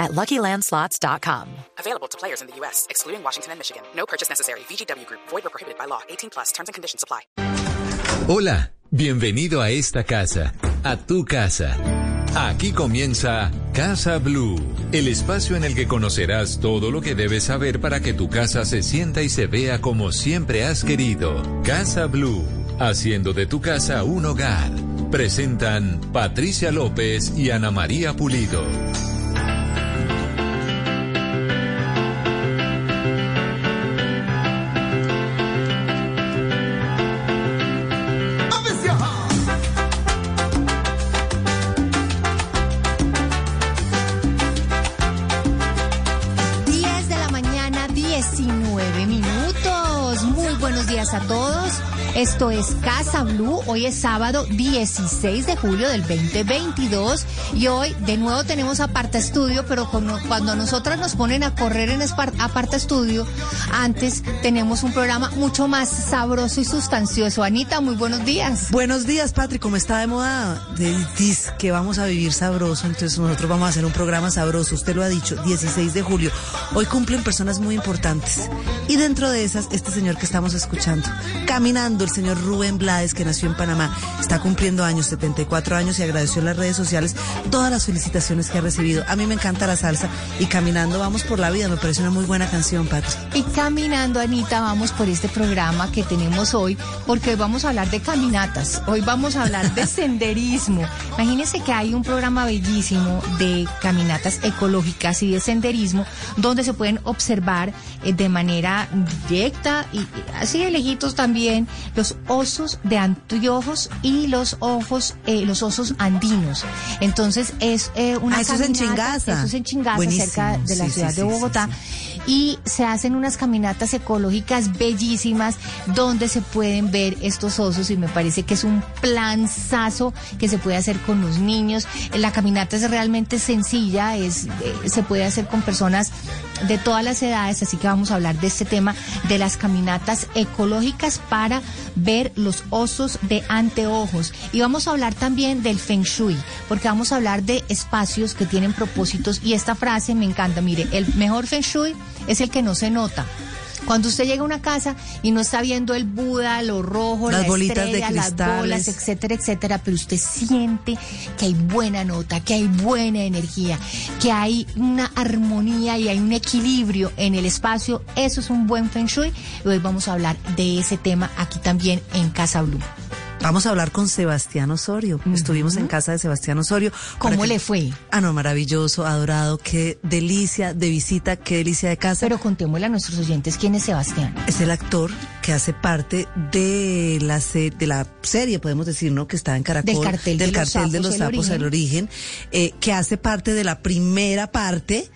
at LuckyLandSlots.com. Available to players in the U.S., excluding Washington and Michigan. No purchase necessary. VGW Group. Void or prohibited by law. 18 plus. Terms and conditions apply. Hola, bienvenido a esta casa, a tu casa. Aquí comienza Casa Blue, el espacio en el que conocerás todo lo que debes saber para que tu casa se sienta y se vea como siempre has querido. Casa Blue, haciendo de tu casa un hogar. Presentan Patricia López y Ana María Pulido. Esto es Casa Blue. Hoy es sábado 16 de julio del 2022 y hoy de nuevo tenemos Aparta Estudio, pero cuando, nosotras nos ponen a correr en Aparta Estudio, antes tenemos un programa mucho más sabroso y sustancioso. Anita, muy buenos días. Buenos días, Patrick. Como está de moda, dis que vamos a vivir sabroso, entonces nosotros vamos a hacer un programa sabroso. Usted lo ha dicho, 16 de julio. Hoy cumplen personas muy importantes. Y dentro de esas, este señor que estamos escuchando, caminando, el señor Rubén Blades, que nació en Panamá, está cumpliendo años, 74 años, y agradeció en las redes sociales todas las felicitaciones que ha recibido. A mí me encanta la salsa y caminando vamos por la vida. Me parece una muy buena canción, Patrick. Y caminando, Anita, vamos por este programa que tenemos hoy, porque hoy vamos a hablar de caminatas, hoy vamos a hablar de senderismo. Imagínense que hay un programa bellísimo de caminatas ecológicas y de senderismo, donde se pueden observar eh, de manera directa y y así de lejitos también los osos de anteojos y los ojos, eh, los osos andinos. Entonces es eh, una Ah, eso es en Chingaza. Eso es en Chingaza, Buenísimo. cerca de la Sí, ciudad sí, de Bogotá sí. y se hacen unas caminatas ecológicas bellísimas donde se pueden ver estos osos y me parece que es un planzazo que se puede hacer con los niños. La caminata es realmente sencilla, es eh, se puede hacer con personas de todas las edades, así que vamos a hablar de este tema de las caminatas ecológicas para ver los osos de anteojos. Y vamos a hablar también del feng shui, porque vamos a hablar de espacios que tienen propósitos. Y esta frase me encanta, mire, el mejor feng shui es el que no se nota. Cuando usted llega a una casa y no está viendo el Buda, lo rojo, Las la bolitas de estrella, las cristales. bolas, etcétera, etcétera, pero usted siente que hay buena nota, que hay buena energía, que hay una armonía y hay un equilibrio en el espacio. Eso es un buen feng shui. Y hoy vamos a hablar de ese tema aquí también en Casa Blue. Vamos a hablar con Sebastián Osorio. Estuvimos en casa de Sebastián Osorio. ¿Cómo que- le fue? Ah, no, maravilloso, adorado, qué delicia de visita, qué delicia de casa. Pero contémosle a nuestros oyentes quién es Sebastián. es el actor que hace parte de la se- de la serie, podemos decir, ¿no? Que está en Caracol. Del cartel de del los cartel de sapos, los el sapos, el origen, eh, que hace parte de la primera parte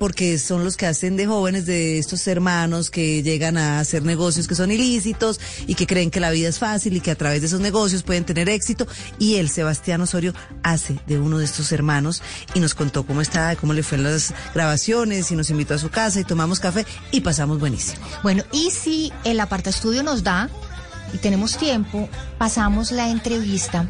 porque son los que hacen de jóvenes de estos hermanos que llegan a hacer negocios que son ilícitos y que creen que la vida es fácil y que a través de esos negocios pueden tener éxito. Y él, Sebastián Osorio, hace de uno de estos hermanos y nos contó cómo está, cómo le fue en las grabaciones y nos invitó a su casa y tomamos café y pasamos buenísimo. Bueno, y si el aparta estudio nos da y tenemos tiempo, pasamos la entrevista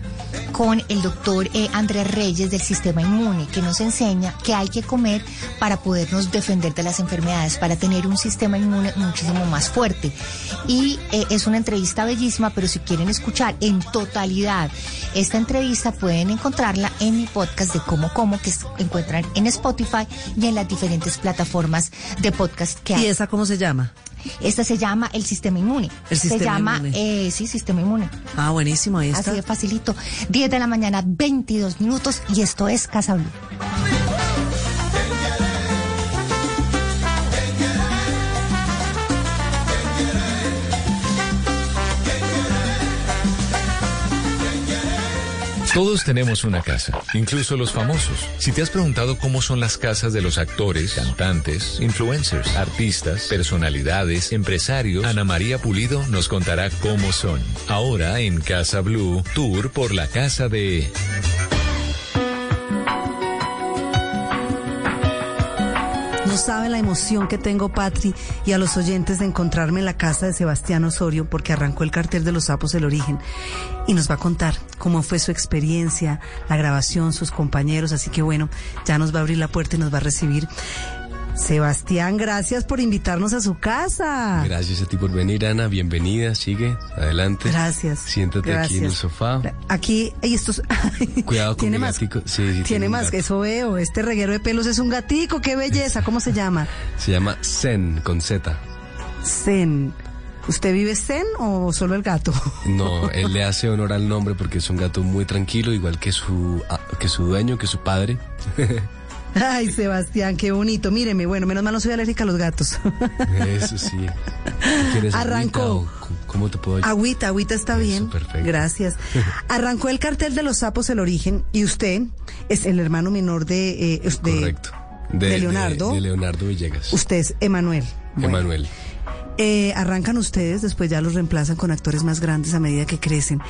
con el doctor eh, Andrés Reyes del Sistema Inmune, que nos enseña que hay que comer para podernos defender de las enfermedades, para tener un sistema inmune muchísimo más fuerte. Y eh, es una entrevista bellísima, pero si quieren escuchar en totalidad esta entrevista, pueden encontrarla en mi podcast de Como Como, que se encuentran en Spotify y en las diferentes plataformas de podcast que hay. ¿Y esa cómo se llama? Esta se llama el sistema inmune. El se sistema llama, inmune. eh, sí, sistema inmune. Ah, buenísimo, ahí Así está. de facilito. 10 de la mañana, 22 minutos y esto es Casa Blue. Todos tenemos una casa, incluso los famosos. Si te has preguntado cómo son las casas de los actores, cantantes, influencers, artistas, personalidades, empresarios, Ana María Pulido nos contará cómo son. Ahora en Casa Blue, tour por la casa de... No sabe la emoción que tengo, Patri, y a los oyentes de encontrarme en la casa de Sebastián Osorio, porque arrancó el cartel de los sapos El Origen. Y nos va a contar cómo fue su experiencia, la grabación, sus compañeros. Así que bueno, ya nos va a abrir la puerta y nos va a recibir. Sebastián, gracias por invitarnos a su casa. Gracias a ti por venir, Ana. Bienvenida. Sigue, adelante. Gracias. Siéntate aquí en el sofá. Aquí, y estos. Cuidado con ¿Tiene mi más? gatico. Sí, sí, Tiene, tiene más, gato. eso veo. Este reguero de pelos es un gatico. ¡Qué belleza! ¿Cómo se llama? Se llama Zen, con Z. Zen. ¿Usted vive Zen o solo el gato? No, él le hace honor al nombre porque es un gato muy tranquilo, igual que su, ah, que su dueño, que su padre. Ay, Sebastián, qué bonito. Míreme, bueno, menos mal no soy alérgica a los gatos. Eso sí. ¿Quieres Arrancó. ¿Cómo te puedo ayudar? Agüita, agüita está Eso, bien. perfecto. Gracias. Arrancó el cartel de los sapos El Origen y usted es el hermano menor de... eh, de- Correcto. de Leonardo. De, Leonardo Villegas. Usted es Emanuel. Bueno, Emanuel. Eh, arrancan ustedes, después ya los reemplazan con actores más grandes a medida que crecen.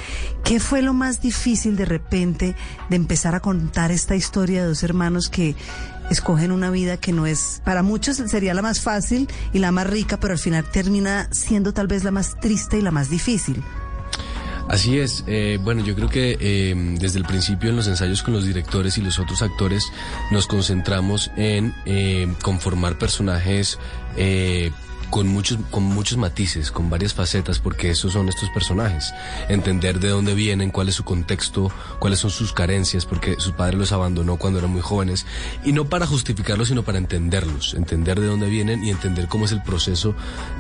¿Qué fue lo más difícil de repente de empezar a contar esta historia de dos hermanos que escogen una vida que no es, para muchos sería la más fácil y la más rica, pero al final termina siendo tal vez la más triste y la más difícil? Así es. eh, bueno, yo creo que eh, desde el principio en los ensayos con los directores y los otros actores nos concentramos en conformar personajes con muchos, con muchos matices, con varias facetas, porque esos son estos personajes. Entender de dónde vienen, cuál es su contexto, cuáles son sus carencias, porque su padre los abandonó cuando eran muy jóvenes, y no para justificarlos, sino para entenderlos, entender de dónde vienen y entender cómo es el proceso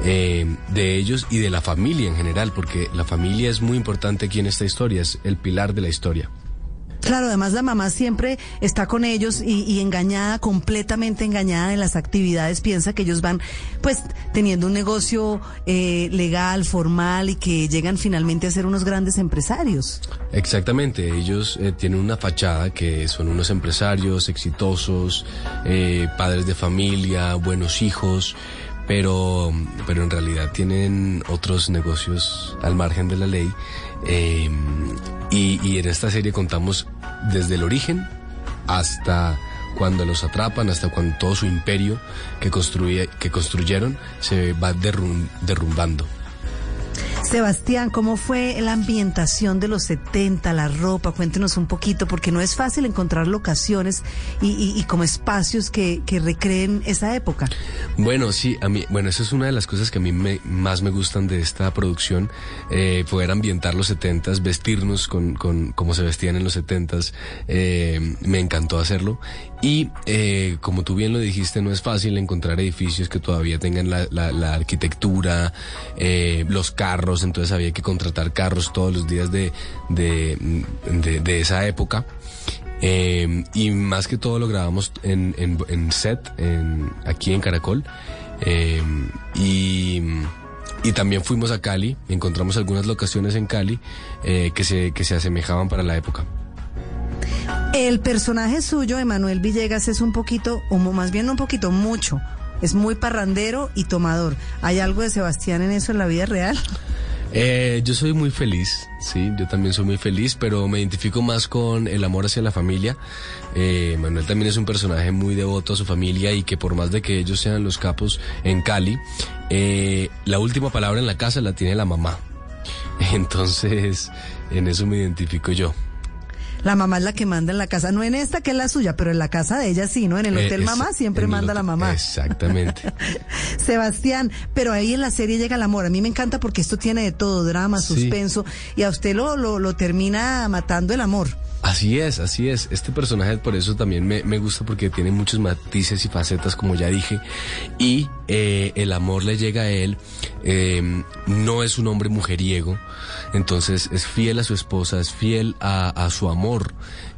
eh, de ellos y de la familia en general, porque la familia es muy importante aquí en esta historia, es el pilar de la historia. Claro, además la mamá siempre está con ellos y, engañada, completamente engañada en las actividades, piensa que ellos van pues teniendo un negocio eh, legal, formal y que llegan finalmente a ser unos grandes empresarios. Exactamente, ellos eh, tienen una fachada que son unos empresarios exitosos, eh, padres de familia, buenos hijos, pero, pero en realidad tienen otros negocios al margen de la ley. Eh, y, y en esta serie contamos desde el origen hasta cuando los atrapan, hasta cuando todo su imperio que, construye, que construyeron se va derrum- derrumbando. Sebastián, ¿cómo fue la ambientación de los 70, la ropa? Cuéntenos un poquito, porque no es fácil encontrar locaciones y, y- como espacios que, recreen esa época. Bueno, sí, a mí, bueno, esa es una de las cosas que a mí me- más me gustan de esta producción, eh, poder ambientar los setentas, vestirnos con, con como se vestían en los setentas, eh, me encantó hacerlo. Y eh, como tú bien lo dijiste, no es fácil encontrar edificios que todavía tengan la, la- la arquitectura, eh, los carros, entonces había que contratar carros todos los días de, de, de- esa época. Eh, y más que todo lo grabamos en, en, en set, en, aquí en Caracol. Eh, y, y también fuimos a Cali, encontramos algunas locaciones en Cali eh, que, se, que se asemejaban para la época. El personaje suyo, Emanuel Villegas, es un poquito, o más bien un poquito, mucho. Es muy parrandero y tomador. ¿Hay algo de Sebastián en eso en la vida real? Eh, yo soy muy feliz, sí, yo también soy muy feliz, pero me identifico más con el amor hacia la familia. Eh, Manuel también es un personaje muy devoto a su familia y que por más de que ellos sean los capos en Cali, eh, la última palabra en la casa la tiene la mamá. Entonces, en eso me identifico yo. La mamá es la que manda en la casa, no en esta que es la suya, pero en la casa de ella sí, ¿no? En el Eh, hotel mamá siempre manda la mamá. Exactamente. Sebastián, pero ahí en la serie llega el amor. A mí me encanta porque esto tiene de todo, drama, Sí. suspenso, y a usted lo, lo, lo termina matando el amor. Así es, así es. Este personaje por eso también me, me gusta porque tiene muchos matices y facetas, como ya dije. Y eh, el amor le llega a él. eh, no es un hombre mujeriego. Entonces es fiel a su esposa, es fiel a, a su amor.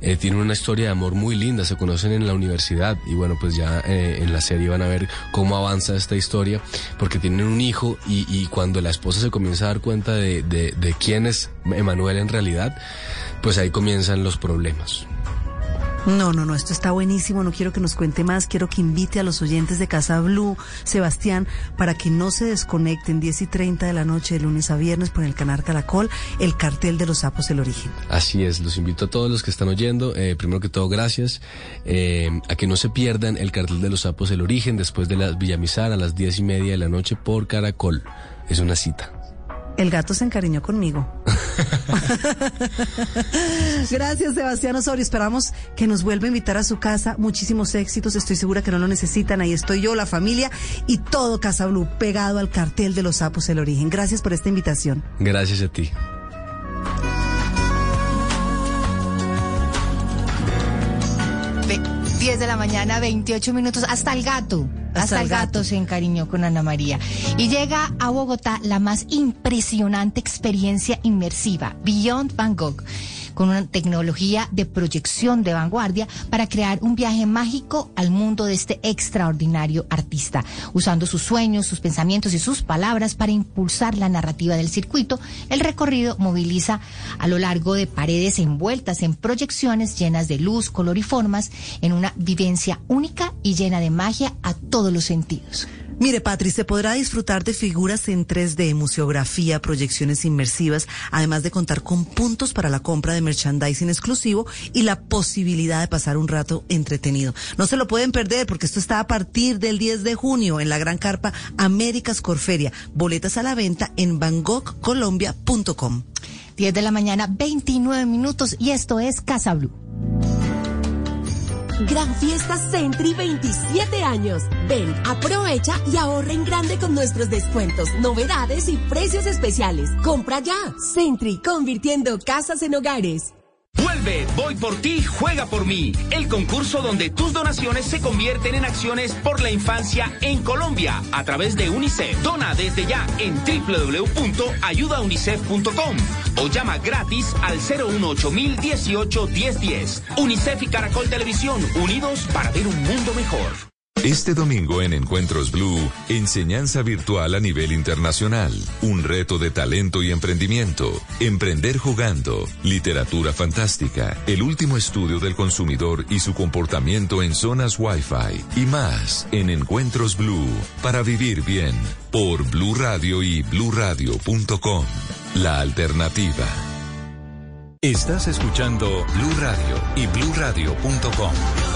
Eh, tiene una historia de amor muy linda. Se conocen en la universidad. Y bueno, pues ya eh, en la serie van a ver cómo avanza esta historia. Porque tienen un hijo y, y cuando la esposa se comienza a dar cuenta de, de, de quién es Emanuel en realidad, pues ahí comienzan los problemas. No, no, no, esto está buenísimo, no quiero que nos cuente más, quiero que invite a los oyentes de Casa Blue, Sebastián, para que no se desconecten 10 y 30 de la noche de lunes a viernes por el canal Caracol, el cartel de los sapos, el origen. Así es, los invito a todos los que están oyendo, eh, primero que todo gracias, eh, a que no se pierdan el cartel de los sapos, el origen, después de la Villamizar a las 10 y media de la noche por Caracol, es una cita. El gato se encariñó conmigo. Gracias, Sebastián Osorio. Esperamos que nos vuelva a invitar a su casa. Muchísimos éxitos. Estoy segura que no lo necesitan. Ahí estoy yo, la familia y todo Casa Blue pegado al cartel de los sapos El Origen. Gracias por esta invitación. Gracias a ti. 10 de la mañana, 28 minutos, hasta el gato. Hasta, el gato. se encariñó con Ana María. Y llega a Bogotá la más impresionante experiencia inmersiva, Beyond Van Gogh con una tecnología de proyección de vanguardia para crear un viaje mágico al mundo de este extraordinario artista, usando sus sueños, sus pensamientos y sus palabras para impulsar la narrativa del circuito. El recorrido moviliza a lo largo de paredes envueltas en proyecciones llenas de luz, color y formas, en una vivencia única y llena de magia a todos los sentidos. Mire, Patri, se podrá disfrutar de figuras en 3D, museografía, proyecciones inmersivas, además de contar con puntos para la compra de merchandising exclusivo y la posibilidad de pasar un rato entretenido. No se lo pueden perder porque esto está a partir del 10 de junio en la gran carpa Américas Corferia. Boletas a la venta en bangkokcolombia.com. 10 de la mañana, 29 minutos y esto es Casa Blue. Gran Fiesta Centri 27 años. Ven, aprovecha y ahorra en grande con nuestros descuentos, novedades y precios especiales. Compra ya. Centri, convirtiendo casas en hogares. Vuelve, voy por ti, juega por mí. El concurso donde tus donaciones se convierten en acciones por la infancia en Colombia a través de UNICEF. Dona desde ya en www.ayudaunicef.com o llama gratis al 018 1018 1010. UNICEF y Caracol Televisión, unidos para ver un mundo mejor. Este domingo en Encuentros Blue, enseñanza virtual a nivel internacional, un reto de talento y emprendimiento, emprender jugando, literatura fantástica, el último estudio del consumidor y su comportamiento en zonas Wi-Fi. Y más en Encuentros Blue. Para vivir bien. Por Blue Radio y bluradio.com. La alternativa. Estás escuchando Blue Radio y bluradio.com.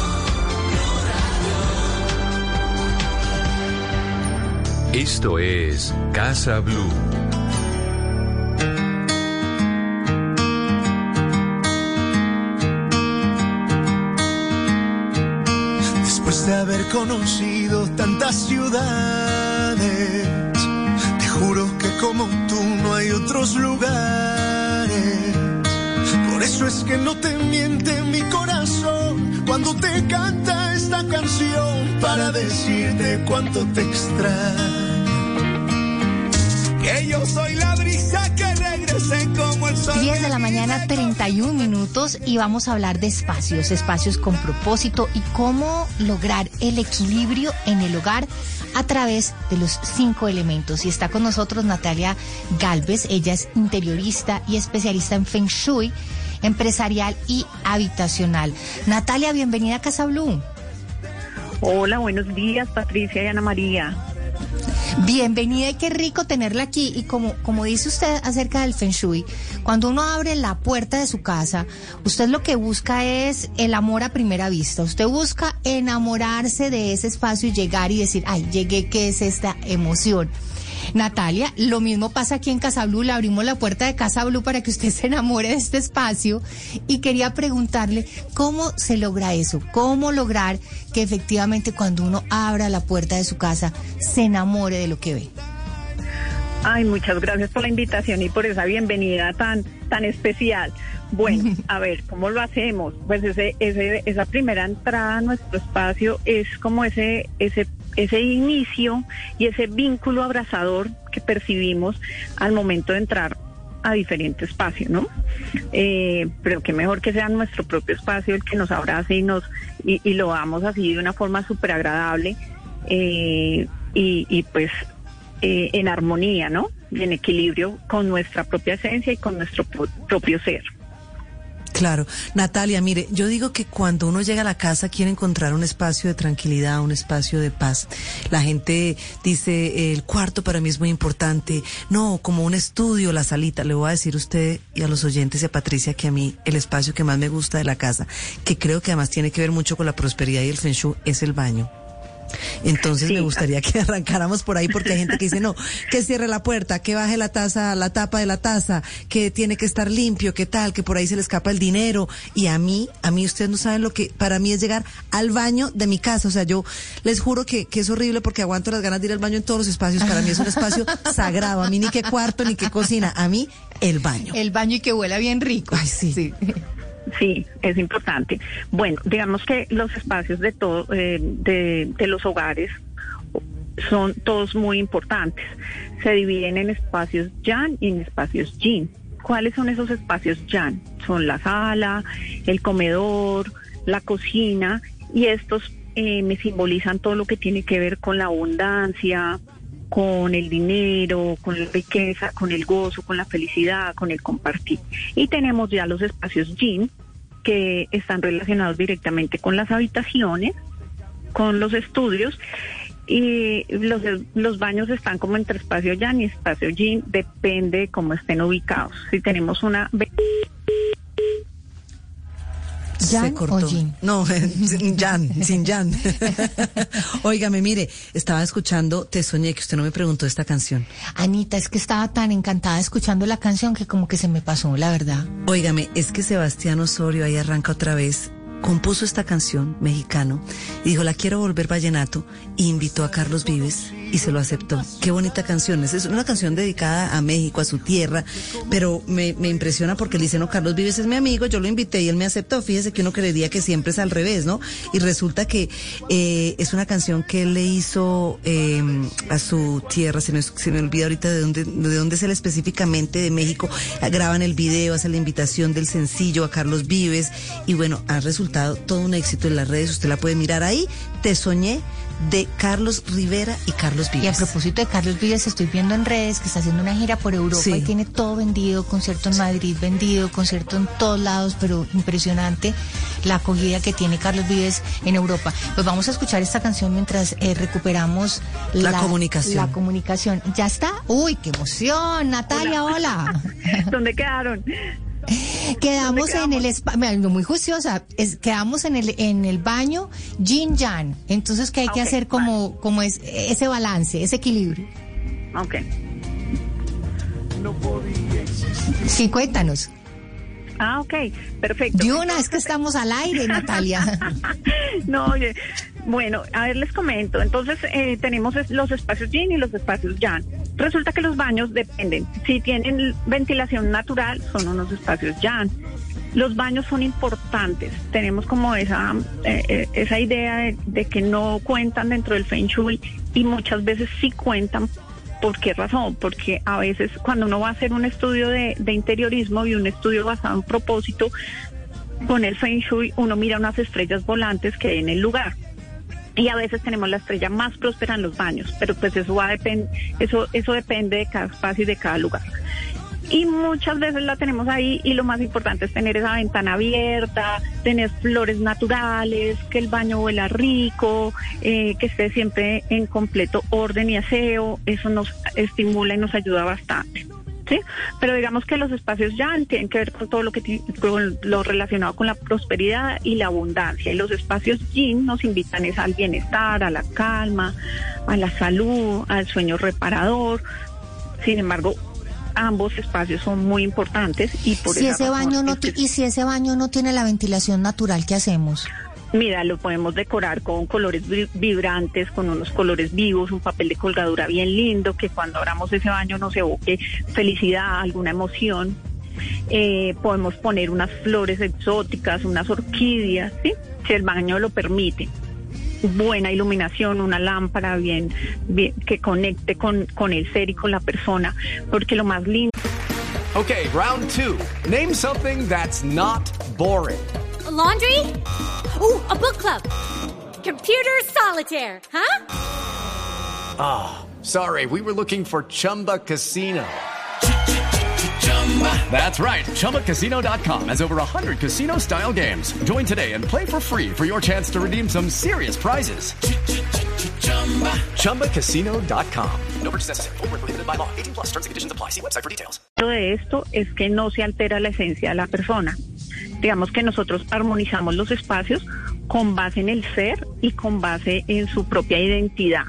Esto es Casa Blue. Después de haber conocido tantas ciudades, te juro que como tú no hay otros lugares. Por eso es que no te miente mi corazón cuando te canta esta canción para decirte cuánto te. Que yo soy la brisa que regrese como el sol. 10 de la mañana, 31 minutos y vamos a hablar de espacios, espacios con propósito y cómo lograr el equilibrio en el hogar a través de los cinco elementos. Y está con nosotros Natalia Galvez, ella es interiorista y especialista en Feng Shui empresarial y habitacional. Natalia, bienvenida a Casa Blue. Hola, buenos días, Patricia y Ana María. Bienvenida y qué rico tenerla aquí. Y como, como dice usted acerca del Feng Shui, cuando uno abre la puerta de su casa, usted lo que busca es el amor a primera vista. Usted busca enamorarse de ese espacio y llegar y decir, ay, llegué, ¿qué es esta emoción? Natalia, lo mismo pasa aquí en Casa Blue, le abrimos la puerta de Casa Blue para que usted se enamore de este espacio y quería preguntarle cómo se logra eso, cómo lograr que efectivamente cuando uno abra la puerta de su casa se enamore de lo que ve. Ay, muchas gracias por la invitación y por esa bienvenida tan, tan especial. Bueno, a ver, ¿cómo lo hacemos? Pues ese, ese, esa primera entrada a nuestro espacio es como ese, ese ese inicio y ese vínculo abrazador que percibimos al momento de entrar a diferente espacio, ¿no? Eh, pero que mejor que sea nuestro propio espacio el que nos abrace y nos y, lo hagamos así de una forma súper agradable eh, y, pues eh, en armonía, ¿no? Y en equilibrio con nuestra propia esencia y con nuestro propio ser. Claro. Natalia, mire, yo digo que cuando uno llega a la casa quiere encontrar un espacio de tranquilidad, un espacio de paz. La gente dice, el cuarto para mí es muy importante. No, como un estudio, la salita. Le voy a decir a usted y a los oyentes y a Patricia que a mí el espacio que más me gusta de la casa, que creo que además tiene que ver mucho con la prosperidad y el feng shui, es el baño. Entonces me gustaría que arrancáramos por ahí porque hay gente que dice, no, que cierre la puerta, que baje la taza, la tapa de la taza, que tiene que estar limpio, que tal, que por ahí se le escapa el dinero. Y a mí, a mí ustedes no saben lo que para mí es llegar al baño de mi casa. O sea, yo les juro que, que es horrible porque aguanto las ganas de ir al baño en todos los espacios. Para mí es un espacio sagrado. A mí ni que cuarto, ni que cocina. A mí, el baño. El baño y que huela bien rico. Ay, sí. sí. Sí, es importante. Bueno, digamos que los espacios de todo, eh, de, de los hogares son todos muy importantes. Se dividen en espacios Yan y en espacios Yin. ¿Cuáles son esos espacios Yan? Son la sala, el comedor, la cocina y estos eh, me simbolizan todo lo que tiene que ver con la abundancia, con el dinero, con la riqueza, con el gozo, con la felicidad, con el compartir. Y tenemos ya los espacios Yin que están relacionados directamente con las habitaciones, con los estudios y los, los baños están como entre espacio Yan y espacio Yin, depende de cómo estén ubicados. Si tenemos una... ¿Jan se cortó. No, sin Jan, sin Jan. Óigame, mire, estaba escuchando Te Soñé, que usted no me preguntó esta canción. Anita, es que estaba tan encantada escuchando la canción que como que se me pasó, la verdad. Óigame, es que Sebastián Osorio ahí arranca otra vez compuso esta canción mexicano y dijo, la quiero volver vallenato, e invitó a Carlos Vives y se lo aceptó. Qué bonita canción, es una canción dedicada a México, a su tierra, pero me, me impresiona porque él dice, no, Carlos Vives es mi amigo, yo lo invité y él me aceptó. Fíjese que uno creería que siempre es al revés, ¿no? Y resulta que eh, es una canción que él le hizo eh, a su tierra, se me, se me olvida ahorita de dónde, de dónde es él específicamente, de México, graban el video, hace la invitación del sencillo a Carlos Vives y bueno, ha resultado todo un éxito en las redes, usted la puede mirar ahí, Te Soñé de Carlos Rivera y Carlos Vives. Y a propósito de Carlos Vives, estoy viendo en redes que está haciendo una gira por Europa Sí. y tiene todo vendido, concierto en Madrid vendido, concierto en todos lados, pero impresionante la acogida que tiene Carlos Vives en Europa. Pues vamos a escuchar esta canción mientras eh, recuperamos La comunicación. La comunicación. ¿Ya está? Uy, qué emoción, Natalia, hola. ¿Dónde quedaron? Quedamos en el espacio, muy juiciosa, es, quedamos en el en el baño Yin Yang. Entonces que hay que Ok, hacer como como es ese balance, ese equilibrio. Ok. Sí, cuéntanos. Ah, ok, perfecto. De una es que estamos al aire, Natalia. No, oye, bueno, a ver, les comento. Entonces, eh, tenemos los espacios yin y los espacios yang. Resulta que los baños dependen. Si tienen ventilación natural, son unos espacios yang. Los baños son importantes. Tenemos como esa, eh, eh, esa idea de, de que no cuentan dentro del Feng Shui y muchas veces sí cuentan. ¿Por qué razón? Porque a veces cuando uno va a hacer un estudio de, interiorismo y un estudio basado en propósito, con el Feng Shui uno mira unas estrellas volantes que hay en el lugar. Y a veces tenemos la estrella más próspera en los baños, pero pues eso va a depend- eso, eso depende de cada espacio y de cada lugar. Y muchas veces la tenemos ahí y lo más importante es tener esa ventana abierta, tener flores naturales, que el baño huela rico, eh, que esté siempre en completo orden y aseo. Eso nos estimula y nos ayuda bastante. ¿sí? Pero digamos que los espacios ya tienen que ver con todo lo que con lo relacionado con la prosperidad y la abundancia. Y los espacios yin nos invitan es al bienestar, a la calma, a la salud, al sueño reparador. Sin embargo, ambos espacios son muy importantes y por Si ese baño no y si ese baño no tiene la ventilación natural, ¿qué hacemos? Mira, lo podemos decorar con colores vi- vibrantes, con unos colores vivos, un papel de colgadura bien lindo, que cuando abramos ese baño nos evoque felicidad, alguna emoción. Eh, podemos poner unas flores exóticas, unas orquídeas, ¿sí? si el baño lo permite. Buena iluminación, una lámpara bien, bien que conecte con, con el ser y con la persona, porque lo más lindo Okay, round two. Name something that's not boring. A laundry? Ooh, a book club. Computer solitaire, huh? Ah, sorry, we were looking for Chumba Casino. That's right. ChumbaCasino.com has over 100 casino style games. Join today and play for free for your chance to redeem some serious prizes. ChumbaCasino.com. No purchase necessary. Full prohibited by law. 18 plus terms and conditions apply. See website for details. Lo de esto es que no se altera la esencia de la persona. Digamos que nosotros armonizamos los espacios con base en el ser y con base en su propia identidad,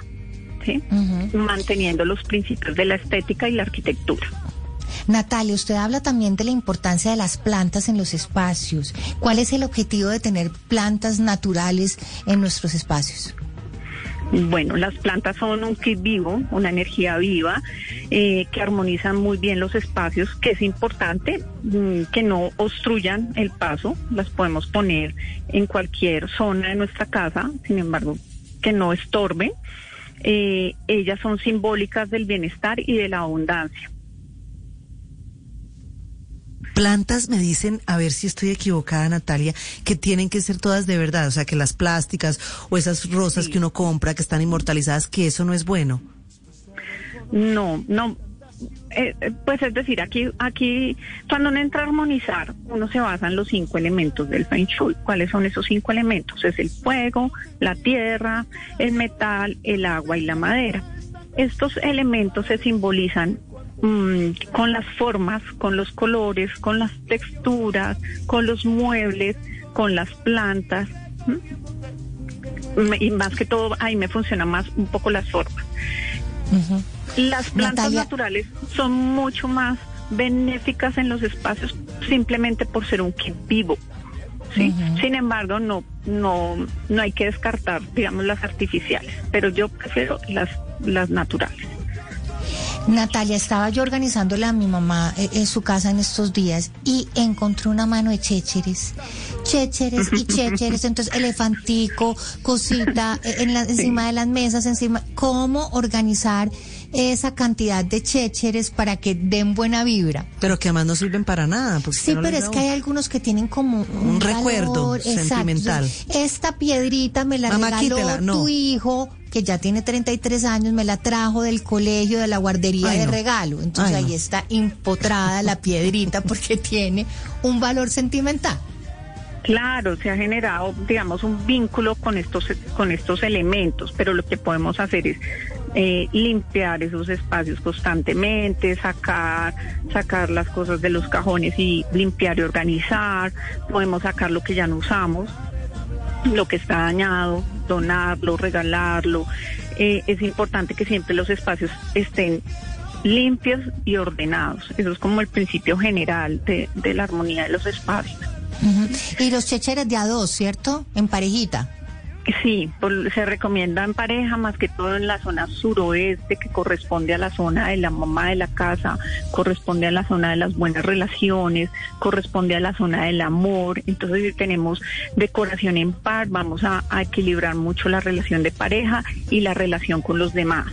¿sí? manteniendo los principios de la estética y la arquitectura. Natalia, usted habla también de la importancia de las plantas en los espacios. ¿Cuál es el objetivo de tener plantas naturales en nuestros espacios? Bueno, las plantas son un kit vivo, una energía viva eh, que armonizan muy bien los espacios, que es importante mm, que no obstruyan el paso. Las podemos poner en cualquier zona de nuestra casa, sin embargo, que no estorben. Eh, ellas son simbólicas del bienestar y de la abundancia. Plantas me dicen, a ver si estoy equivocada, Natalia, que tienen que ser todas de verdad, o sea, que las plásticas o esas rosas que uno compra que están inmortalizadas, que eso no es bueno. No, no. Eh, eh, pues es decir, aquí, aquí, cuando uno entra a armonizar, uno se basa en los cinco elementos del Feng Shui. ¿Cuáles son esos cinco elementos? Es el fuego, la tierra, el metal, el agua y la madera. Estos elementos se simbolizan Mm, con las formas, con los colores, con las texturas, con los muebles, con las plantas. Y más que todo, ahí me funciona más un poco las formas. Las plantas naturales son mucho más benéficas en los espacios simplemente por ser un kit vivo. ¿sí? Sin embargo, no, no, no hay que descartar, digamos, las artificiales, pero yo prefiero las, las naturales. Natalia, estaba yo organizándole a mi mamá eh, en su casa en estos días y encontré una mano de chécheres. Chécheres y chécheres, entonces elefantico, cosita eh, en la, encima de las mesas, encima. ¿Cómo organizar esa cantidad de chécheres para que den buena vibra? Pero que además no sirven para nada. Sí, pero es que hay algunos que tienen como un, recuerdo sentimental. esta piedrita me la regaló tu hijo que ya tiene 33 años, me la trajo del colegio, de la guardería de regalo. Entonces ahí está impotrada la piedrita porque tiene un valor sentimental. Claro, se ha generado, digamos, un vínculo con estos, con estos elementos, pero lo que podemos hacer es eh, limpiar esos espacios constantemente, sacar, sacar las cosas de los cajones y limpiar y organizar. Podemos sacar lo que ya no usamos, lo que está dañado, donarlo, regalarlo. Eh, es importante que siempre los espacios estén limpios y ordenados. Eso es como el principio general de, la armonía de los espacios. Y los checheres de a dos, ¿cierto? En parejita. Sí, se recomienda en pareja, más que todo en la zona suroeste, que corresponde a la zona de la mamá de la casa, corresponde a la zona de las buenas relaciones, corresponde a la zona del amor. Entonces, si tenemos decoración en par, vamos a equilibrar mucho la relación de pareja y la relación con los demás.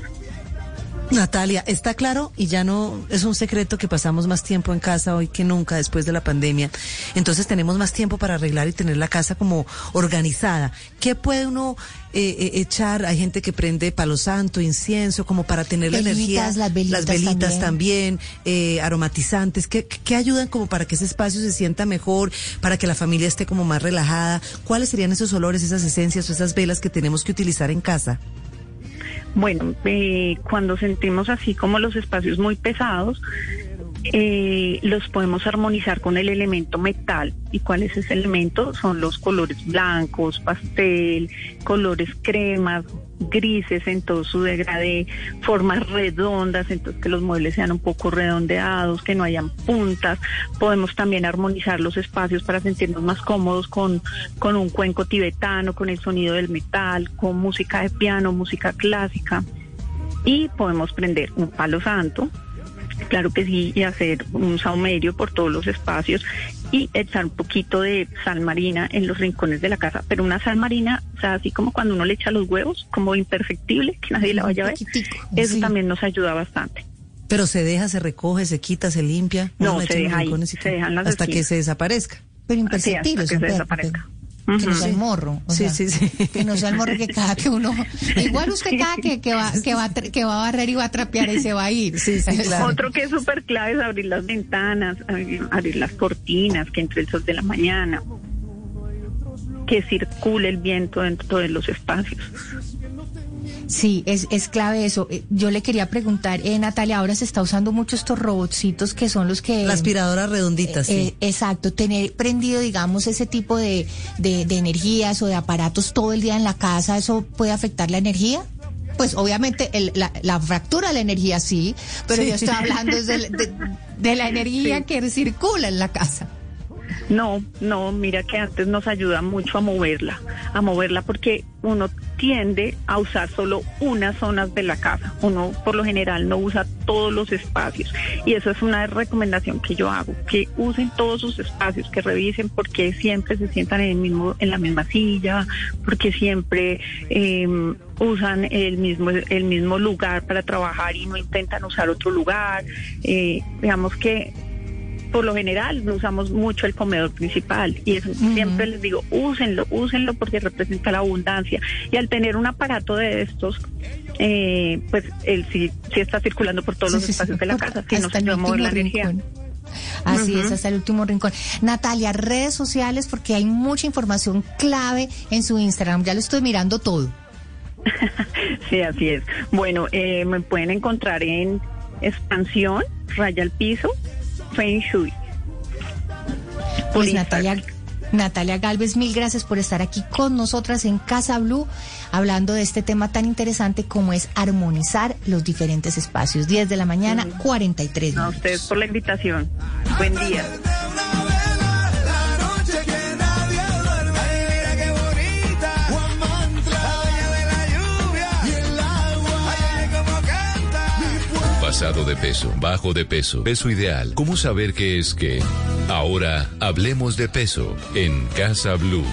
Natalia, está claro y ya no es un secreto que pasamos más tiempo en casa hoy que nunca después de la pandemia. Entonces tenemos más tiempo para arreglar y tener la casa como organizada. ¿Qué puede uno eh, eh, echar? Hay gente que prende palo santo, incienso, como para tener la energía. Las velitas, las velitas también, eh, aromatizantes. ¿Qué, ¿Qué ayudan como para que ese espacio se sienta mejor, para que la familia esté como más relajada? ¿Cuáles serían esos olores, esas esencias o esas velas que tenemos que utilizar en casa? Bueno, eh, cuando sentimos así como los espacios muy pesados, eh, los podemos armonizar con el elemento metal. ¿Y cuál es ese elemento? Son los colores blancos, pastel, colores cremas, grises en todo su degradé, formas redondas, entonces que los muebles sean un poco redondeados, que no hayan puntas. Podemos también armonizar los espacios para sentirnos más cómodos con, con un cuenco tibetano, con el sonido del metal, con música de piano, música clásica. Y podemos prender un palo santo, claro que sí, y hacer un saumerio por todos los espacios y echar un poquito de sal marina en los rincones de la casa, pero una sal marina, o sea, así como cuando uno le echa los huevos, como imperfectible, que nadie la vaya a ver, eso también nos ayuda bastante. Pero se deja, se recoge, se quita, se limpia. No, se deja ahí, se hasta que se desaparezca. Pero imperceptible. que se desaparezca. Que no sea el morro. o Sí, sea, sí, sí. Que no sea el morro que cada que uno. Igual usted cada que, que va, que va, que va a barrer y va a trapear y se va a ir. Sí, sí, claro. Otro que es súper clave es abrir las ventanas, abrir, abrir las cortinas, que entre el sol de la mañana, que circule el viento dentro de los espacios. Sí, es, es clave eso. Eh, Yo le quería preguntar, eh, Natalia, ahora se está usando mucho estos robotcitos que son los que... La aspiradora redondita, sí. Eh, exacto, tener prendido, digamos, ese tipo de, de, de energías o de aparatos todo el día en la casa, ¿eso puede afectar la energía? Pues obviamente el- la, la fractura de la energía sí, pero Sí. yo estoy hablando del- de, de la energía Sí. que circula en la casa. No, no, mira que antes nos ayuda mucho a moverla, a moverla porque uno tiende a usar solo unas zonas de la casa. Uno por lo general no usa todos los espacios y eso es una recomendación que yo hago, que usen todos sus espacios, que revisen porque siempre se sientan en el mismo, en la misma silla, porque siempre eh, usan el mismo el mismo lugar para trabajar y no intentan usar otro lugar. Eh, digamos que por lo general no usamos mucho el comedor principal y eso siempre les digo, úsenlo, úsenlo porque representa la abundancia y al tener un aparato de estos, eh, pues él sí, sí está circulando por todos Sí, los sí, espacios de la casa, que no se puede mover la energía. Así es, hasta el último rincón. Natalia, redes sociales, porque hay mucha información clave en su Instagram. Ya lo estoy mirando todo. Sí, así es. Bueno, eh, me pueden encontrar en expansión, raya al piso, Feng Shui. Pues. Natalia, Natalia Galvez, mil gracias por estar aquí con nosotras en Casa Blue, hablando de este tema tan interesante como es armonizar los diferentes espacios. 10 de la mañana, 43 A minutos. ustedes por la invitación. Buen día. Pasado de peso, bajo de peso, peso ideal. ¿Cómo saber qué es qué? Ahora hablemos de peso en Casa Blue.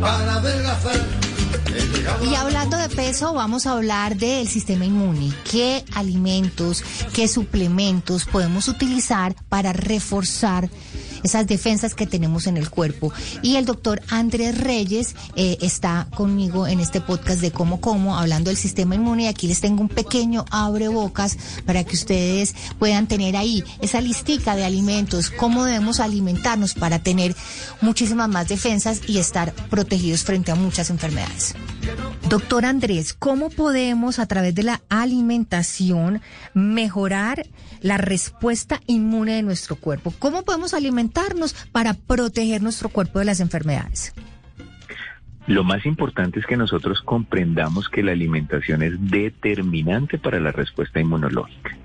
Para adelgazar. Y hablando de peso, vamos a hablar del sistema inmune. ¿Qué alimentos, qué suplementos podemos utilizar para reforzar esas defensas que tenemos en el cuerpo? Y el doctor Andrés Reyes eh, está conmigo en este podcast de Cómo Como, hablando del sistema inmune. Y aquí les tengo un pequeño abrebocas para que ustedes puedan tener ahí esa listica de alimentos, cómo debemos alimentarnos para tener muchísimas más defensas y estar protegidos frente a muchas enfermedades. Doctor Andrés, ¿cómo podemos a través de la alimentación mejorar la respuesta inmune de nuestro cuerpo? ¿Cómo podemos alimentarnos para proteger nuestro cuerpo de las enfermedades? Lo más importante es que nosotros comprendamos que la alimentación es determinante para la respuesta inmunológica.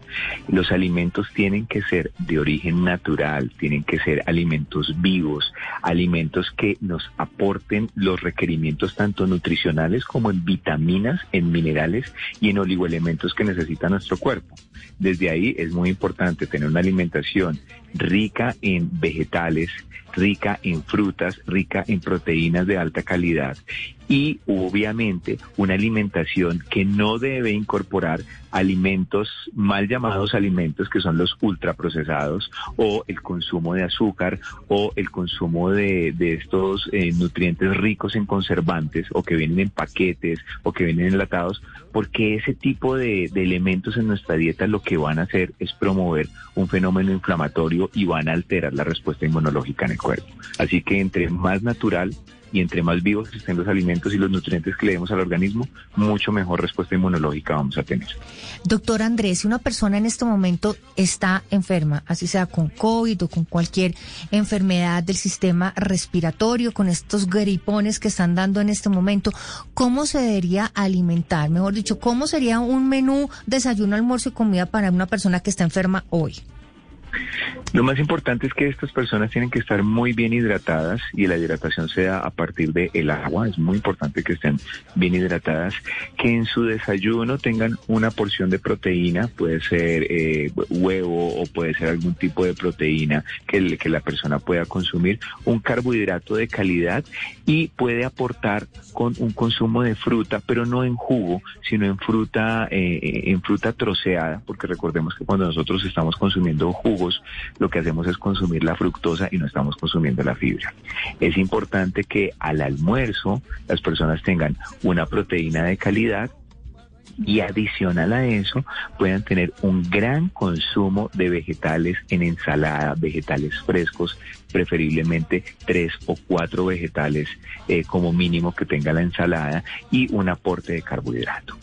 Los alimentos tienen que ser de origen natural, tienen que ser alimentos vivos, alimentos que nos aporten los requerimientos tanto nutricionales como en vitaminas, en minerales y en oligoelementos que necesita nuestro cuerpo. Desde ahí es muy importante tener una alimentación rica en vegetales, rica en frutas, rica en proteínas de alta calidad y obviamente una alimentación que no debe incorporar alimentos mal llamados alimentos que son los ultraprocesados o el consumo de azúcar o el consumo de, de estos eh, nutrientes ricos en conservantes o que vienen en paquetes o que vienen enlatados porque ese tipo de, de elementos en nuestra dieta lo que van a hacer es promover un fenómeno inflamatorio y van a alterar la respuesta inmunológica en el cuerpo. Así que entre más natural y entre más vivos estén los alimentos y los nutrientes que le demos al organismo, mucho mejor respuesta inmunológica vamos a tener. Doctor Andrés, si una persona en este momento está enferma, así sea con COVID o con cualquier enfermedad del sistema respiratorio, con estos gripones que están dando en este momento, ¿cómo se debería alimentar? Mejor dicho, ¿cómo sería un menú desayuno, almuerzo y comida para una persona que está enferma hoy? Lo más importante es que estas personas tienen que estar muy bien hidratadas y la hidratación sea a partir del el agua. Es muy importante que estén bien hidratadas, que en su desayuno tengan una porción de proteína, puede ser eh, huevo o puede ser algún tipo de proteína que, que la persona pueda consumir, un carbohidrato de calidad y puede aportar con un consumo de fruta, pero no en jugo, sino en fruta, eh, en fruta troceada, porque recordemos que cuando nosotros estamos consumiendo jugo, lo que hacemos es consumir la fructosa y no estamos consumiendo la fibra. Es importante que al almuerzo las personas tengan una proteína de calidad y adicional a eso puedan tener un gran consumo de vegetales en ensalada, vegetales frescos, preferiblemente tres o cuatro vegetales eh, como mínimo que tenga la ensalada y un aporte de carbohidrato.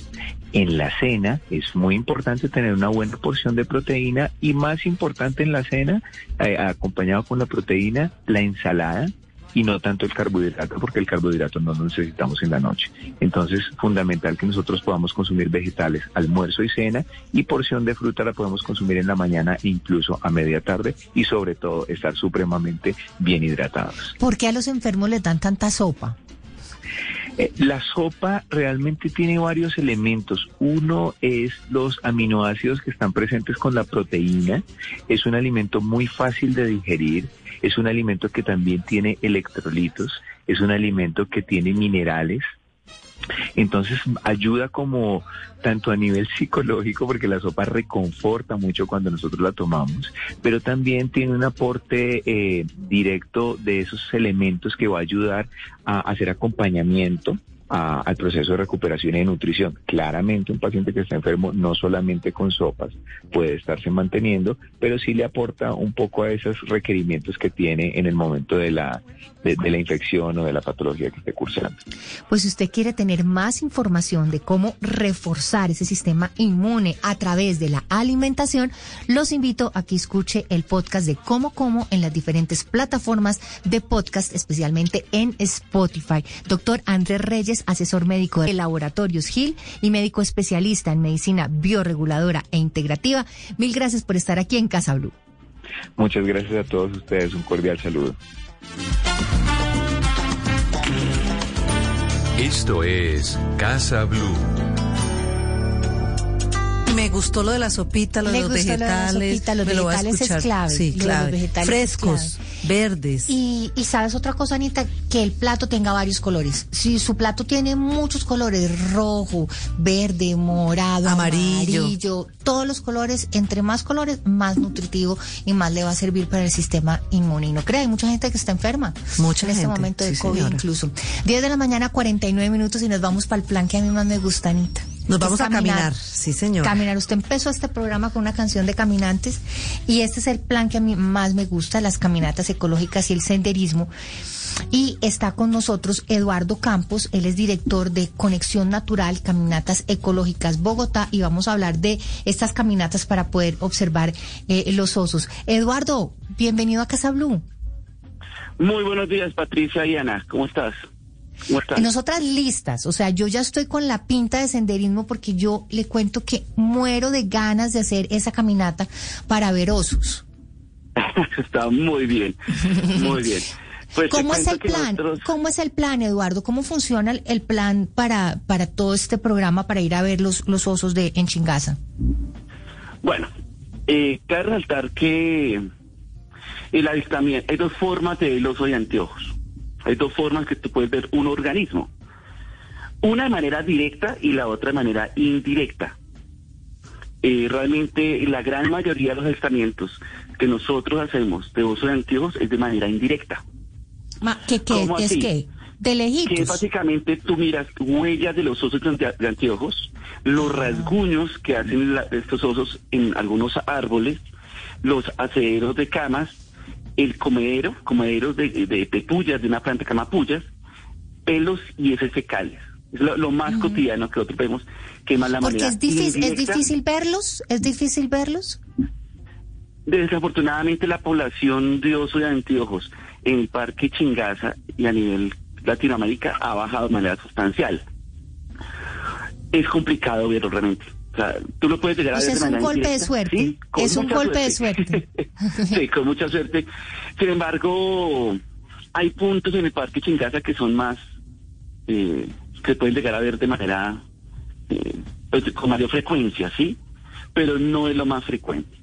En la cena es muy importante tener una buena porción de proteína y más importante en la cena, eh, acompañado con la proteína, la ensalada y no tanto el carbohidrato, porque el carbohidrato no lo necesitamos en la noche. Entonces, fundamental que nosotros podamos consumir vegetales, almuerzo y cena, y porción de fruta la podemos consumir en la mañana, incluso a media tarde, y sobre todo estar supremamente bien hidratados. ¿Por qué a los enfermos les dan tanta sopa? Eh, la sopa realmente tiene varios elementos. Uno es los aminoácidos que están presentes con la proteína. Es un alimento muy fácil de digerir. Es un alimento que también tiene electrolitos. Es un alimento que tiene minerales. Entonces ayuda como tanto a nivel psicológico, porque la sopa reconforta mucho cuando nosotros la tomamos, pero también tiene un aporte eh, directo de esos elementos que va a ayudar a hacer acompañamiento al proceso de recuperación y de nutrición. Claramente un paciente que está enfermo no solamente con sopas puede estarse manteniendo, pero sí le aporta un poco a esos requerimientos que tiene en el momento de la, de, la infección o de la patología que esté cursando. Pues si usted quiere tener más información de cómo reforzar ese sistema inmune a través de la alimentación, los invito a que escuche el podcast de Cómo Como en las diferentes plataformas de podcast, especialmente en Spotify. Doctor Andrés Reyes asesor médico de Laboratorios Gil y médico especialista en medicina bioreguladora e integrativa. Mil gracias por estar aquí en Casa Blue. Muchas gracias a todos ustedes. Un cordial saludo. Esto es Casa Blue. Me gustó lo de la sopita, lo de los vegetales. Lo de la sopita, los vegetales es clave. Sí, clave. Frescos, verdes. Y, y sabes otra cosa, Anita, que el plato tenga varios colores. Si su plato tiene muchos colores, rojo, verde, morado, amarillo, todos los colores, entre más colores, más nutritivo y más le va a servir para el sistema inmune. Y no crea, hay mucha gente que está enferma. Mucha en este momento de COVID incluso. 10 de la mañana, 49 minutos y nos vamos para el plan que a mí más me gusta, Anita. Nos vamos a caminar. sí señor. Caminar. Usted empezó este programa con una canción de caminantes y este es el plan que a mí más me gusta, las caminatas ecológicas y el senderismo. Y está con nosotros Eduardo Campos, él es director de Conexión Natural, Caminatas Ecológicas Bogotá, y vamos a hablar de estas caminatas para poder observar eh, los osos. Eduardo, bienvenido a Casa Blue. Muy buenos días, Patricia y Ana, ¿cómo estás? Nosotras listas, o sea, yo ya estoy con la pinta de senderismo porque yo le cuento que muero de ganas de hacer esa caminata para ver osos. Está muy bien, muy bien. Pues ¿Cómo es el plan? ¿Cómo es el plan, Eduardo? ¿Cómo funciona el, plan para, para todo este programa para ir a ver los, los osos de en Chingaza? Bueno, eh, cabe resaltar que el avistamiento, hay dos formas de ver el oso de anteojos. Hay dos formas que tú puedes ver un organismo. Una de manera directa y la otra de manera indirecta. Eh, realmente la gran mayoría de los avistamientos que nosotros hacemos de uso de anteojos es de manera indirecta. ¿Qué, qué es qué? De lejitos. Que básicamente tú miras huellas de los osos de, anteojos, los rasguños que hacen estos osos en algunos árboles, los acederos de camas el comedero, comederos de, de, pullas, de una planta que llama pullas, pelos y heces fecales. Es lo, más cotidiano que nosotros vemos, que más la Porque es difícil, es difícil verlos, es difícil verlos. Desafortunadamente la población de oso de anteojos en el parque Chingaza y a nivel Latinoamérica ha bajado de manera sustancial. Es complicado verlo realmente tú lo puedes llegar a ver. es un golpe de suerte. es un golpe de suerte. sí, con mucha suerte. Sin embargo, hay puntos en el Parque Chingaza que son más, eh, que pueden llegar a ver de manera, eh, pues, con mayor frecuencia, ¿sí? Pero no es lo más frecuente.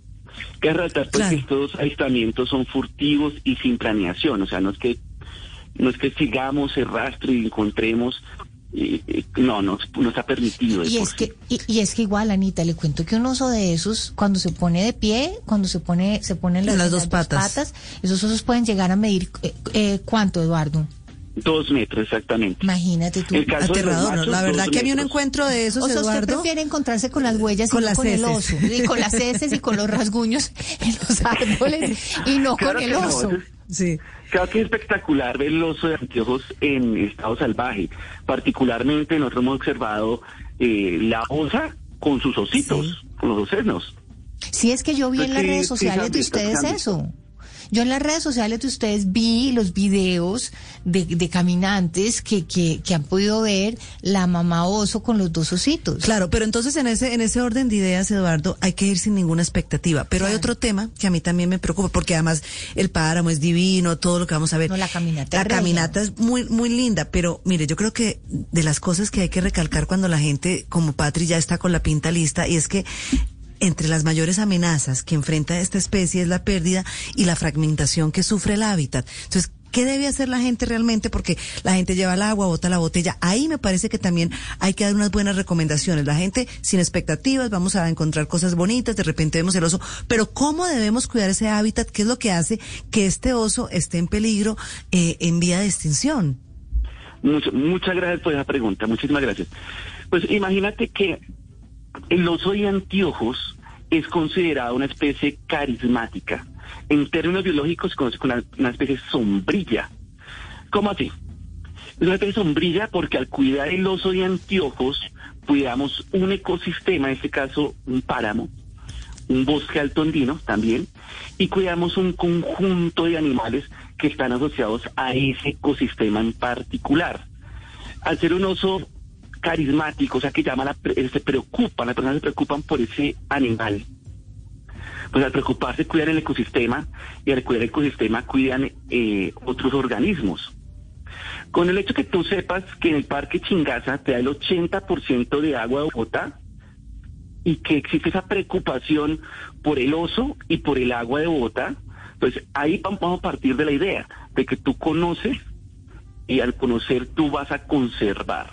Que resaltar pues, que estos avistamientos son furtivos y sin planeación, o sea, no es que no es que sigamos el rastro y encontremos no, no, no está permitido. Y es sí. que y, y es que igual Anita le cuento que un oso de esos cuando se pone de pie cuando se pone se ponen las, Las dos patas. esos osos pueden llegar a medir eh, eh, cuánto Eduardo Dos metros exactamente. imagínate tú El caso Aterrador, ¿no? machos, La verdad que a mí un encuentro de esos, o sea, usted Eduardo, prefiere encontrarse con las huellas Con y no las con el oso y con las heces y con los rasguños en los árboles y no Claro con el no, oso sí. Claro que es espectacular ver de anteojos en estado salvaje. Particularmente nosotros hemos observado eh, la osa con sus ositos, con los osenos. Sí, es que yo vi Pues en las sí, redes sociales de ustedes eso. Yo en las redes sociales de ustedes vi los videos de, de caminantes que, que, que han podido ver la mamá oso con los dos ositos. Claro, pero entonces en ese en ese orden de ideas, Eduardo, hay que ir sin ninguna expectativa. Pero hay otro tema que a mí también me preocupa, porque además el páramo es divino, todo lo que vamos a ver. No, la caminata La es caminata es muy muy linda, pero mire, yo creo que de las cosas que hay que recalcar cuando la gente como Patri ya está con la pinta lista y es que entre las mayores amenazas que enfrenta esta especie es la pérdida y la fragmentación que sufre el hábitat. Entonces, ¿qué debe hacer la gente realmente? Porque la gente lleva el agua, bota la botella. Ahí me parece que también hay que dar unas buenas recomendaciones. La gente sin expectativas, vamos a encontrar cosas bonitas, de repente vemos el oso, pero ¿cómo debemos cuidar ese hábitat? ¿Qué es lo que hace que este oso esté en peligro, eh, en vía de extinción? Mucho- muchas gracias por esa pregunta, muchísimas gracias. Pues imagínate que el oso de anteojos es considerado una especie carismática. En términos biológicos se conoce como una, especie sombrilla. ¿Cómo así? Es una especie sombrilla porque al cuidar el oso de anteojos, cuidamos un ecosistema, en este caso un páramo, un bosque alto andino también, y cuidamos un conjunto de animales que están asociados a ese ecosistema en particular. Al ser un oso carismático, o sea que llama la, pre- se preocupan, las personas se preocupan por ese animal. Pues al preocuparse cuidan el ecosistema y al cuidar el ecosistema cuidan eh, otros organismos. Con el hecho que tú sepas que en el Parque Chingaza te da el 80% de agua de Bogotá, y que existe esa preocupación por el oso y por el agua de Bogotá, pues ahí vam- vamos a partir de la idea de que tú conoces y al conocer tú vas a conservar.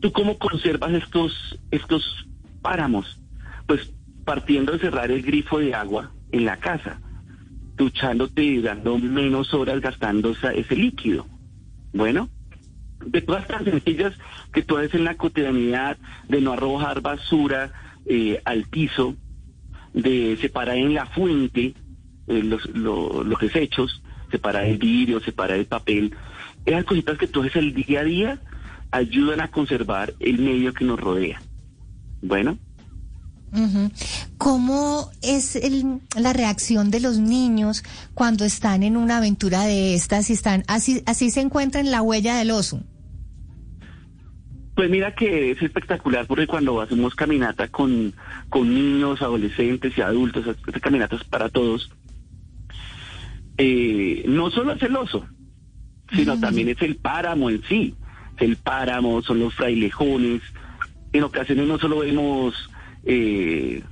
¿Tú cómo conservas estos, estos páramos? Pues partiendo de cerrar el grifo de agua en la casa, duchándote dando menos horas gastando esa- ese líquido. Bueno, de todas tan sencillas que tú haces en la cotidianidad, de no arrojar basura eh, al piso, de separar en la fuente eh, los, lo- los desechos, separar el vidrio, separar el papel. Esas cositas que tú haces el día a día ayudan a conservar el medio que nos rodea. Bueno. ¿Cómo es el- la reacción de los niños cuando están en una aventura de estas y están así así se encuentran la huella del oso? Pues mira que es espectacular porque cuando hacemos caminata con, con niños, adolescentes y adultos, caminatas para todos, eh, no solo es el oso, sino también es el páramo en sí. El páramo, son los frailejones. En ocasiones no solo vemos eh,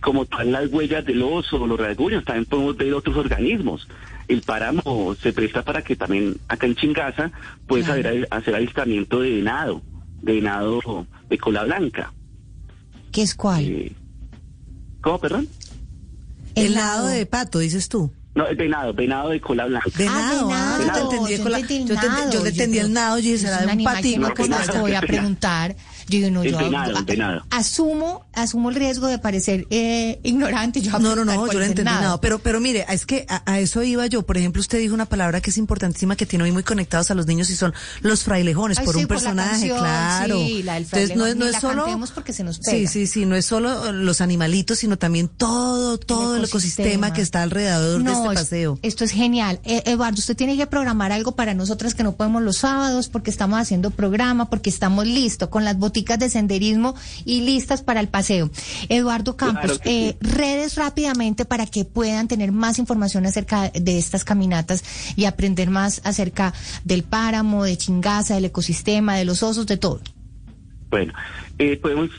como tal las huellas del oso o los rasguños, también podemos ver otros organismos. El páramo se presta para que también acá en Chingaza puedes hacer, hacer avistamiento de venado, de venado de cola blanca. ¿Qué es cuál? Eh, ¿Cómo, perdón? El lado de pato, dices tú. No, el venado, venado de cola blanca. Venado, ah, yo te entendí yo la- entendí el yo te yo te entendí el nado, yo dije, será de un un patico no que voy a preguntar. Yo digo, no, yo, el venado. asumo, asumo el riesgo de parecer eh, ignorante. Yo No, no, no, yo lo el entendí nada. Pero, pero mire, es que a, a eso iba yo. Por ejemplo, usted dijo una palabra que es importantísima que tiene hoy muy conectados a los niños y son los frailejones Ay, por sí, un por la personaje, canción, claro. sí, la del Entonces no es, no es la solo porque se nos Sí, pega. sí, sí, no es solo los animalitos, sino también todo, todo el ecosistema, ecosistema. que está alrededor de No, este es- paseo. esto es genial. Eh, Eduardo, usted tiene que programar algo para nosotras que no podemos los sábados porque estamos haciendo programa, porque estamos listos con las de senderismo y listas para el paseo. Eduardo Campos, Claro eh, redes rápidamente para que puedan tener más información acerca de estas caminatas y aprender más acerca del páramo, de Chingaza, del ecosistema, de los osos, de todo. Bueno, eh, podemos,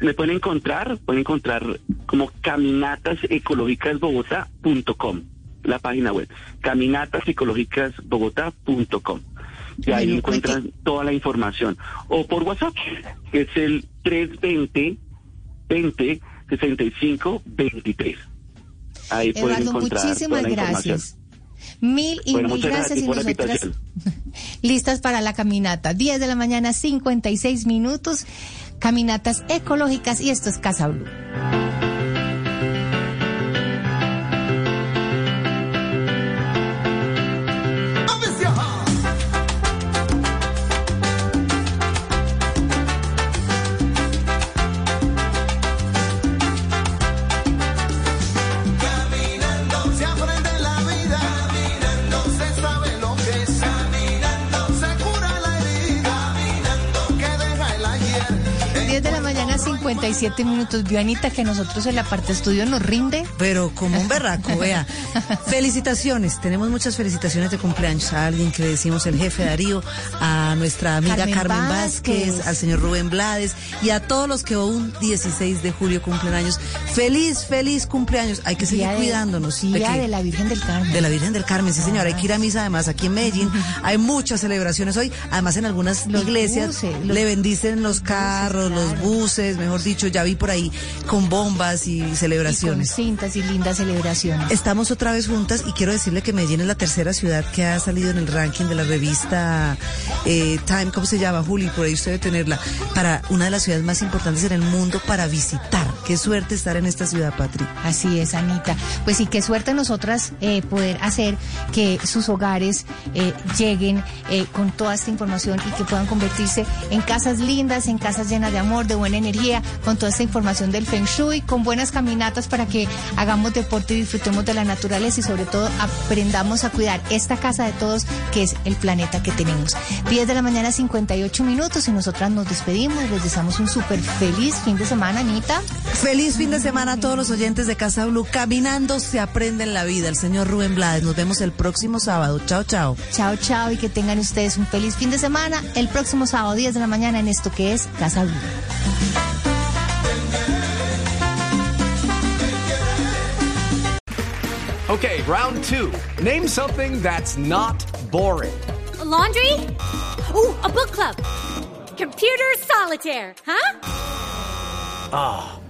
me pueden encontrar, pueden encontrar como caminatasecológicasbogotá.com, la página web, caminatasecológicasbogotá.com. Y ahí encuentran toda la información. O por WhatsApp, que es el 320 20 65 23. Ahí pueden Eduardo, encontrar muchísimas toda la información. gracias. Mil y Bueno, mil gracias y nosotras listas para la caminata. 10 de la mañana, 56 minutos. Caminatas ecológicas y esto es Casa Blue. 57 minutos. Vio Anita que nosotros en la parte estudio nos rinde. Pero como un berraco, vea. Felicitaciones, tenemos muchas felicitaciones de cumpleaños a alguien que le decimos el jefe Darío, a nuestra amiga Carmen Carmen, Vázquez, Vázquez. al señor Rubén Blades y a todos los que un 16 de julio cumplen años. Feliz, feliz cumpleaños. Hay que seguir Día de- cuidándonos. Día que- de la Virgen del Carmen. de la Virgen del Carmen, sí señora, hay que ir a misa además aquí en Medellín. Hay muchas celebraciones hoy, además en algunas Los iglesias buses, los- le bendicen los carros, los buses, mejor dicho, ya vi por ahí con bombas y Y con celebraciones. cintas y lindas celebraciones. Estamos otra vez juntas y quiero decirle que Medellín es la tercera ciudad que ha salido en el ranking de la revista eh, Time, ¿cómo se llama, Juli? Por ahí usted debe tenerla, para una de las ciudades más importantes en el mundo para visitar. Qué suerte estar en esta ciudad, Patri. Así es, Anita. Pues sí, qué suerte nosotras eh, poder hacer que sus hogares eh, lleguen eh, con toda esta información y que puedan convertirse en casas lindas, en casas llenas de amor, de buena energía, con toda esta información del Feng Shui, con buenas caminatas para que hagamos deporte y disfrutemos de la naturaleza y sobre todo aprendamos a cuidar esta casa de todos que es el planeta que tenemos. 10 de la mañana, 58 minutos y nosotras nos despedimos. Les deseamos un súper feliz fin de semana, Anita. Feliz fin de semana a todos los oyentes de Casa Blue. Caminando se aprende en la vida. El señor Rubén Blades. Nos vemos el próximo sábado. Chao, chao. Chao, chao y que tengan ustedes un feliz fin de semana. El próximo sábado 10 de la mañana en esto que es Casa Blue. Okay, round two. Name something that's not boring. A laundry? Ooh, a book club. Computer solitaire, huh? Ah,